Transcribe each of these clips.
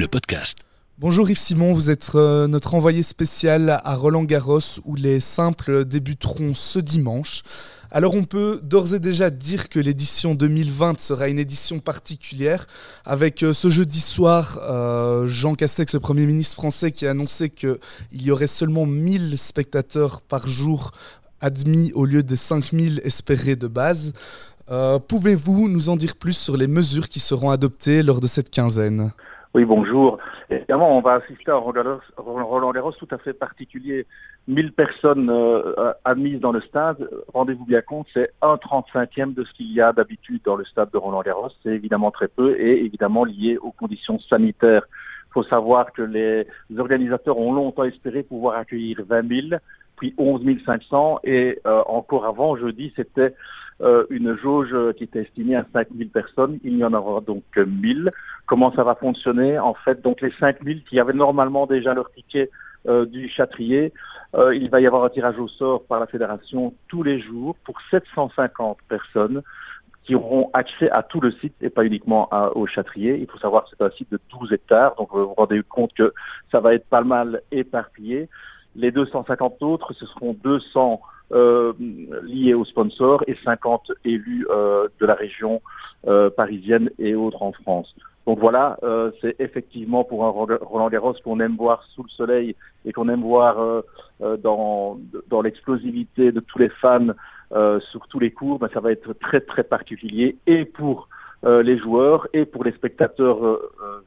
le podcast. Bonjour Yves Simon, vous êtes euh, notre envoyé spécial à Roland Garros où les simples débuteront ce dimanche. Alors on peut d'ores et déjà dire que l'édition 2020 sera une édition particulière avec euh, ce jeudi soir euh, Jean Castex, le Premier ministre français, qui a annoncé qu'il y aurait seulement 1000 spectateurs par jour admis au lieu des 5000 espérés de base. Pouvez-vous nous en dire plus sur les mesures qui seront adoptées lors de cette quinzaine? Oui, bonjour. Évidemment, on va assister à un Roland Garros tout à fait particulier. 1000 personnes euh, admises dans le stade. Rendez-vous bien compte, c'est un 35e de ce qu'il y a d'habitude dans le stade de Roland Garros. C'est évidemment très peu et évidemment lié aux conditions sanitaires. Il faut savoir que les organisateurs ont longtemps espéré pouvoir accueillir 20 000, puis 11 500 et euh, encore avant, jeudi, c'était euh, une jauge qui était estimée à 5000 personnes. Il y en aura donc 1000. Comment ça va fonctionner En fait, donc les 5000 qui avaient normalement déjà leur ticket euh, du Châtrier, euh, il va y avoir un tirage au sort par la fédération tous les jours pour 750 personnes qui auront accès à tout le site et pas uniquement au Châtrier. Il faut savoir que c'est un site de 12 hectares, donc vous vous rendez compte que ça va être pas mal éparpillé. Les 250 autres, ce seront 200 euh, liés aux sponsors et 50 élus euh, de la région euh, parisienne et autres en France. Donc voilà, euh, c'est effectivement pour un Roland Garros qu'on aime voir sous le soleil et qu'on aime voir euh, dans, dans l'explosivité de tous les fans sur tous les cours, ben, ça va être très très particulier et pour les joueurs et pour les spectateurs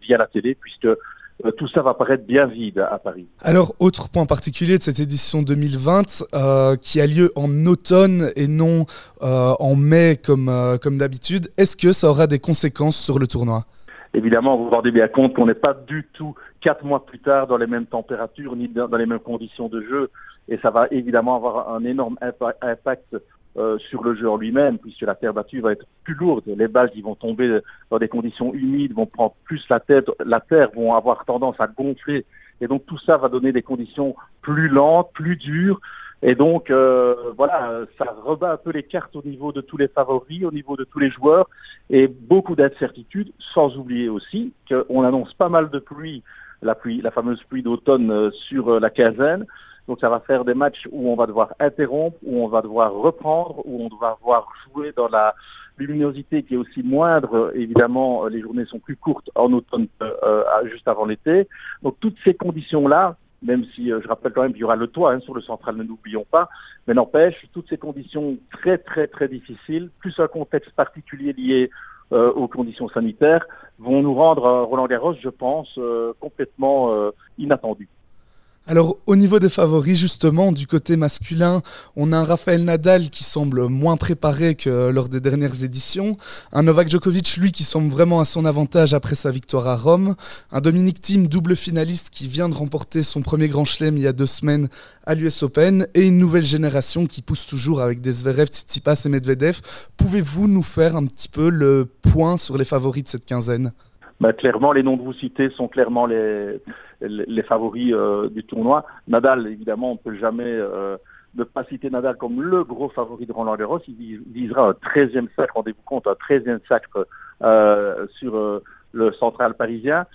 via la télé, puisque euh, tout ça va paraître bien vide à Paris. Alors, autre point particulier de cette édition 2020, euh, qui a lieu en automne et non euh, en mai comme, comme d'habitude, est-ce que ça aura des conséquences sur le tournoi? Évidemment, vous vous rendez bien compte qu'on n'est pas du tout quatre mois plus tard dans les mêmes températures ni dans les mêmes conditions de jeu, et ça va évidemment avoir un énorme impact euh, sur le jeu lui-même, puisque la terre battue va être plus lourde. Les balles qui vont tomber dans des conditions humides vont prendre plus la tête, la terre vont avoir tendance à gonfler, et donc tout ça va donner des conditions plus lentes, plus dures. Et donc euh, voilà, ça rebat un peu les cartes au niveau de tous les favoris, au niveau de tous les joueurs, et beaucoup d'incertitudes, sans oublier aussi qu'on annonce pas mal de pluie, la pluie, la fameuse pluie d'automne euh, sur la quinzaine. Donc ça va faire des matchs où on va devoir interrompre, où on va devoir reprendre, où on va devoir jouer dans la luminosité qui est aussi moindre. Évidemment, les journées sont plus courtes en automne, euh, juste avant l'été. Donc toutes ces conditions-là, même si euh, je rappelle quand même qu'il y aura le toit hein, sur le central, ne l'oublions pas, mais n'empêche, toutes ces conditions très très très difficiles, plus un contexte particulier lié euh, aux conditions sanitaires, vont nous rendre Roland Garros, je pense, complètement inattendu. Alors au niveau des favoris justement du côté masculin, on a un Rafael Nadal qui semble moins préparé que lors des dernières éditions, un Novak Djokovic lui qui semble vraiment à son avantage après sa victoire à Rome, un Dominic Thiem double finaliste qui vient de remporter son premier grand chelem il y a deux semaines à l'US Open. Et une nouvelle génération qui pousse toujours avec des Zverev, Tsitsipas et Medvedev. Pouvez-vous nous faire un petit peu le point sur les favoris de cette quinzaine? Bah, clairement, les noms que vous citez sont clairement les, les, favoris euh, du tournoi. Nadal, évidemment, on ne peut jamais euh, ne pas citer Nadal comme le gros favori de Roland Garros. Il visera un 13e sacre, rendez-vous compte, un 13e sacre euh, sur euh, le central parisien.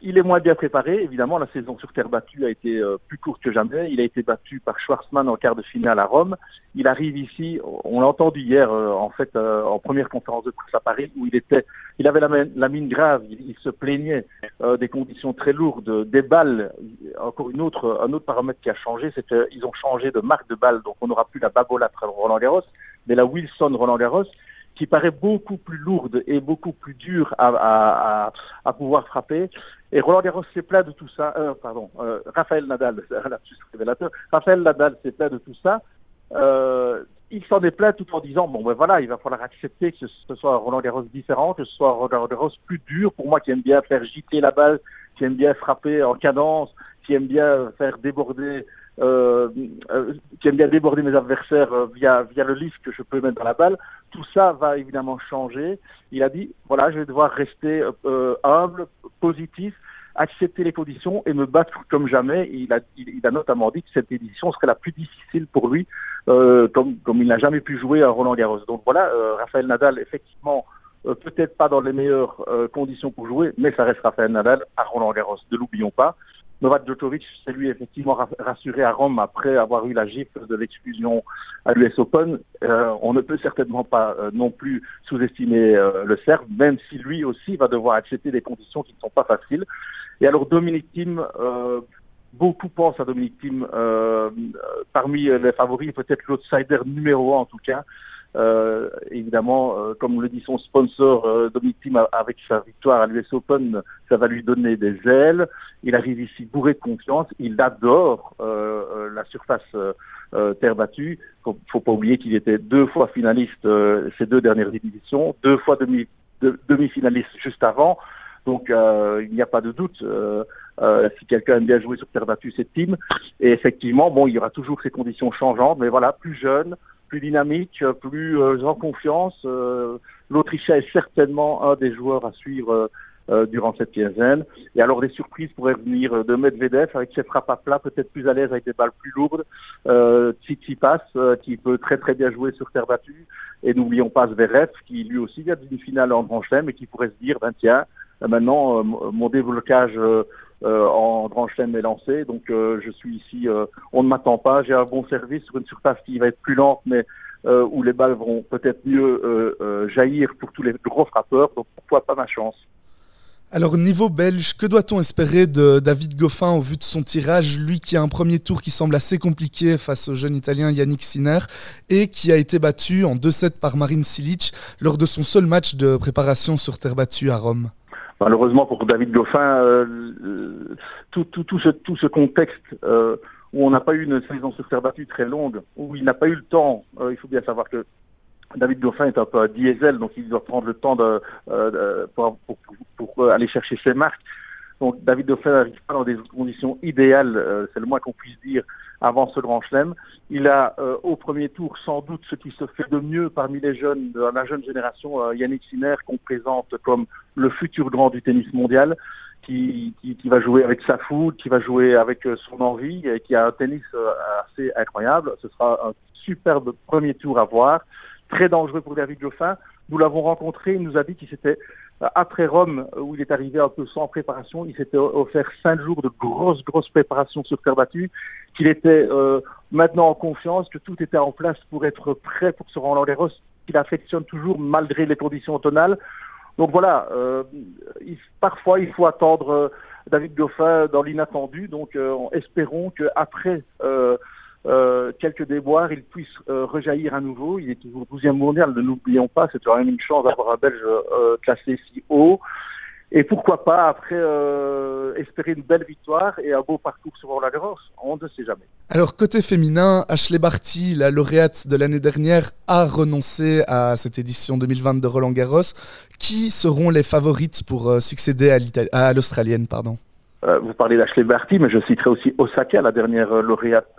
Il est moins bien préparé, évidemment. La saison sur terre battue a été euh, plus courte que jamais. Il a été battu par Schwarzmann en quart de finale à Rome. Il arrive ici, on l'a entendu hier, euh, en fait, euh, en première conférence de presse à Paris, où il était, il avait la, mine grave. Il, se plaignait des conditions très lourdes, des balles. Encore une autre, un autre paramètre qui a changé, c'est qu'ils ont changé de marque de balle. Donc, on n'aura plus la Babolat Roland Garros, mais la Wilson Roland Garros qui paraît beaucoup plus lourde et beaucoup plus dure à, à, à, pouvoir frapper. Et Roland Garros s'est plein de tout ça. Euh, pardon, euh, Raphaël Nadal, révélateur. Raphaël Nadal s'est plein de tout ça. Euh, il s'en est plein tout en disant bon ben voilà, il va falloir accepter que ce soit Roland Garros différent, que ce soit Roland Garros plus dur. Pour moi, qui aime bien faire gîter la balle, qui aime bien frapper en cadence, qui aime bien faire déborder euh, euh, bien déborder mes adversaires euh, via, via le lift que je peux mettre dans la balle. Tout ça va évidemment changer. Il a dit, voilà, je vais devoir rester humble, positif, accepter les conditions et me battre comme jamais. Il a, il, a notamment dit que cette édition serait la plus difficile pour lui, comme, comme il n'a jamais pu jouer à Roland Garros. Donc voilà, Raphaël Nadal, effectivement, peut-être pas dans les meilleures conditions pour jouer, mais ça restera Rafael Nadal à Roland Garros. Ne l'oublions pas. Novak Djokovic s'est lui effectivement rassuré à Rome après avoir eu la gifle de l'exclusion à l'US Open. Euh, on ne peut certainement pas euh, non plus sous-estimer euh, le Serbe, même si lui aussi va devoir accepter des conditions qui ne sont pas faciles. Et alors Dominique Thiem, beaucoup pensent à Dominique Thiem parmi les favoris, peut-être l'outsider numéro un en tout cas. Euh, évidemment, euh, comme le dit son sponsor, euh, Thiem, avec sa victoire à l'US Open, ça va lui donner des ailes. Il arrive ici bourré de confiance. Il adore la surface terre battue. Faut, faut pas oublier qu'il était deux fois finaliste ces deux dernières éditions, deux fois demi, demi-finaliste juste avant. Donc il n'y a pas de doute. si quelqu'un aime bien jouer sur terre battue, c'est Team. Et effectivement, bon, il y aura toujours ces conditions changeantes, mais voilà, plus jeune, plus dynamique, plus euh, en confiance. Euh, L'Autrichien est certainement un des joueurs à suivre euh, durant cette quinzaine. Et alors des surprises pourraient venir de Medvedev avec ses frappes à plat, peut-être plus à l'aise avec des balles plus lourdes. Euh, Tsitsipas qui peut très très bien jouer sur terre battue. Et n'oublions pas Zverev qui lui aussi vient d'une finale en Grand Chelem et qui pourrait se dire ben tiens maintenant mon déblocage euh, en Grand Chelem est lancé. Donc euh, je suis ici, euh, on ne m'attend pas, j'ai un bon service sur une surface qui va être plus lente, mais où les balles vont peut-être mieux jaillir pour tous les gros frappeurs. Donc pourquoi pas ma chance alors niveau belge, que doit-on espérer de David Goffin au vu de son tirage, lui qui a un premier tour qui semble assez compliqué face au jeune italien Yannick Sinner et qui a été battu en 2-7 par Marine Silic lors de son seul match de préparation sur terre battue à Rome? Malheureusement pour David Goffin, euh, tout, tout, tout, ce, tout ce contexte euh, où on n'a pas eu une saison sur battue très longue, où il n'a pas eu le temps, euh, il faut bien savoir que David Goffin est un peu un diesel, donc il doit prendre le temps de, pour, pour, pour, aller chercher ses marques. Donc David Dauphin n'arrive pas dans des conditions idéales, euh, c'est le moins qu'on puisse dire, avant ce grand chelem. Il a euh, au premier tour sans doute ce qui se fait de mieux parmi les jeunes, de la jeune génération, euh, Yannick Sinner, qu'on présente comme le futur grand du tennis mondial, qui, qui, qui va jouer avec sa foule, qui va jouer avec son envie, et qui a un tennis assez incroyable. Ce sera un superbe premier tour à voir, très dangereux pour David Dauphin. Nous l'avons rencontré, il nous a dit qu'il s'était après Rome, où il est arrivé un peu sans préparation, il s'était offert cinq jours de grosses, grosses préparations sur terre battue, qu'il était euh, maintenant en confiance, que tout était en place pour être prêt pour se rendre Garros, qu'il affectionne toujours malgré les conditions automnales. Donc voilà, euh, parfois il faut attendre euh, David Goffin dans l'inattendu, donc espérons qu'après euh, quelques déboires, il puisse euh, rejaillir à nouveau. Il est toujours 12e mondial, ne l'oublions pas, c'est quand même une chance d'avoir un Belge euh, classé si haut. Et pourquoi pas, après, espérer une belle victoire et un beau parcours sur Roland Garros On ne sait jamais. Alors, côté féminin, Ashley Barty, la lauréate de l'année dernière, a renoncé à cette édition 2020 de Roland Garros. Qui seront les favorites pour succéder à l'Australienne pardon? Vous parlez d'Ashley Barty, mais je citerai aussi Osaka, la dernière lauréate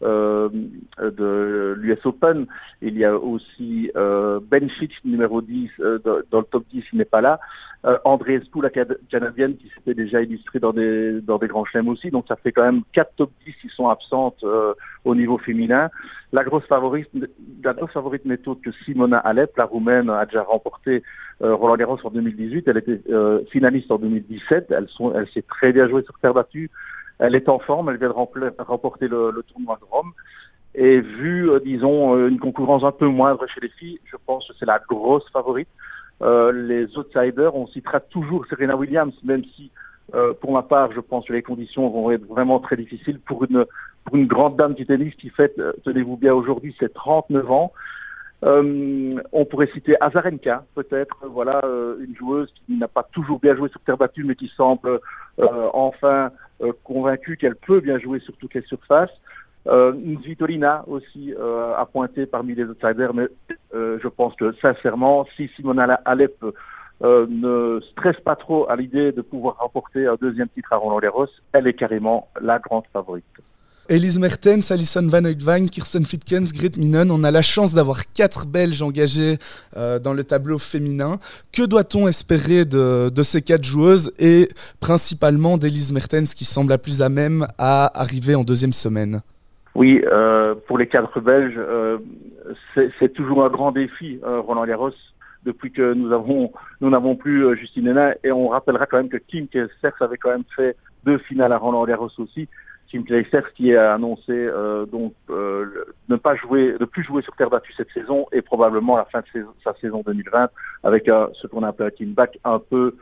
de l'US Open. Il y a aussi euh, Ben Fitch, numéro 10, euh, dans le top 10, il n'est pas là. Euh, André Espou, la canadienne, qui s'était déjà illustrée dans des, dans des grands chelems aussi. Donc ça fait quand même quatre top 10 qui sont absentes euh, au niveau féminin. La grosse favorite, la grosse favorite n'est autre que Simona Alep, la roumaine, a déjà remporté Roland Garros en 2018. Elle était finaliste en 2017. Elle, sont, elle s'est très bien jouée sur terre battue. Elle est en forme, elle vient de remporter le, tournoi de Rome. Et vu, euh, disons, euh, une concurrence un peu moindre chez les filles, je pense que c'est la grosse favorite. Euh, les outsiders, on citera toujours Serena Williams, même si, pour ma part, je pense que les conditions vont être vraiment très difficiles pour une, pour une grande dame du tennis qui fête, tenez-vous bien, aujourd'hui ses 39 ans. on pourrait citer Azarenka, peut-être, voilà, une joueuse qui n'a pas toujours bien joué sur terre battue, mais qui semble enfin euh, convaincu qu'elle peut bien jouer sur toutes les surfaces. Euh, aussi euh, a pointé parmi les outsiders, mais euh, je pense que sincèrement, si Simona Alep euh, ne stresse pas trop à l'idée de pouvoir remporter un deuxième titre à Roland Garros, elle est carrément la grande favorite. Elise Mertens, Alison Van Uytvanck, Kirsten Fitkens, Grit Minen, on a la chance d'avoir quatre Belges engagés euh, dans le tableau féminin. Que doit-on espérer de, ces quatre joueuses et principalement d'Elise Mertens qui semble la plus à même à arriver en deuxième semaine? Oui, euh, pour les quatre Belges, euh, c'est toujours un grand défi, Roland Garros. depuis que nous avons nous n'avons plus Justine Hénin. Et on rappellera quand même que Kim Clijsters avait quand même fait deux finales à Roland Garros aussi. Kim Clijsters qui a annoncé donc ne pas jouer, ne plus jouer sur terre battue cette saison et probablement la fin de sa saison 2020 avec ce qu'on appelle un comeback un peu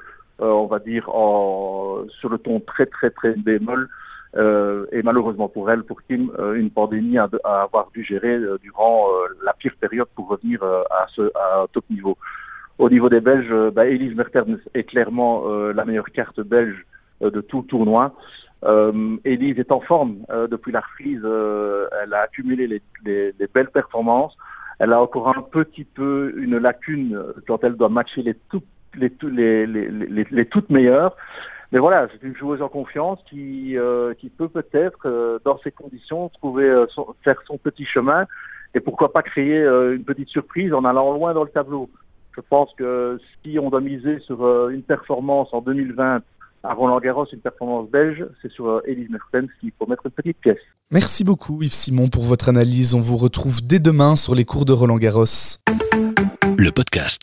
euh, on va dire, sur le ton très très très bémol. Euh, et malheureusement pour elle, pour Kim, euh, une pandémie à, avoir dû gérer durant la pire période pour revenir à ce à top niveau. Au niveau des Belges, bah, Elise Mertens est clairement la meilleure carte belge de tout le tournoi. Euh, Elise est en forme depuis la reprise. elle a accumulé les, les, les, belles performances. Elle a encore un petit peu une lacune quand elle doit matcher les tout les, les, toutes meilleures. Mais voilà, c'est une joueuse en confiance qui, euh, qui peut peut-être, euh, dans ces conditions, trouver euh, faire son petit chemin et pourquoi pas créer une petite surprise en allant loin dans le tableau. Je pense que si on doit miser sur une performance en 2020 à Roland Garros, une performance belge, c'est sur Elise Mertens qu'il faut mettre une petite pièce. Merci beaucoup Yves Simon pour votre analyse. On vous retrouve dès demain sur les cours de Roland Garros. Le podcast.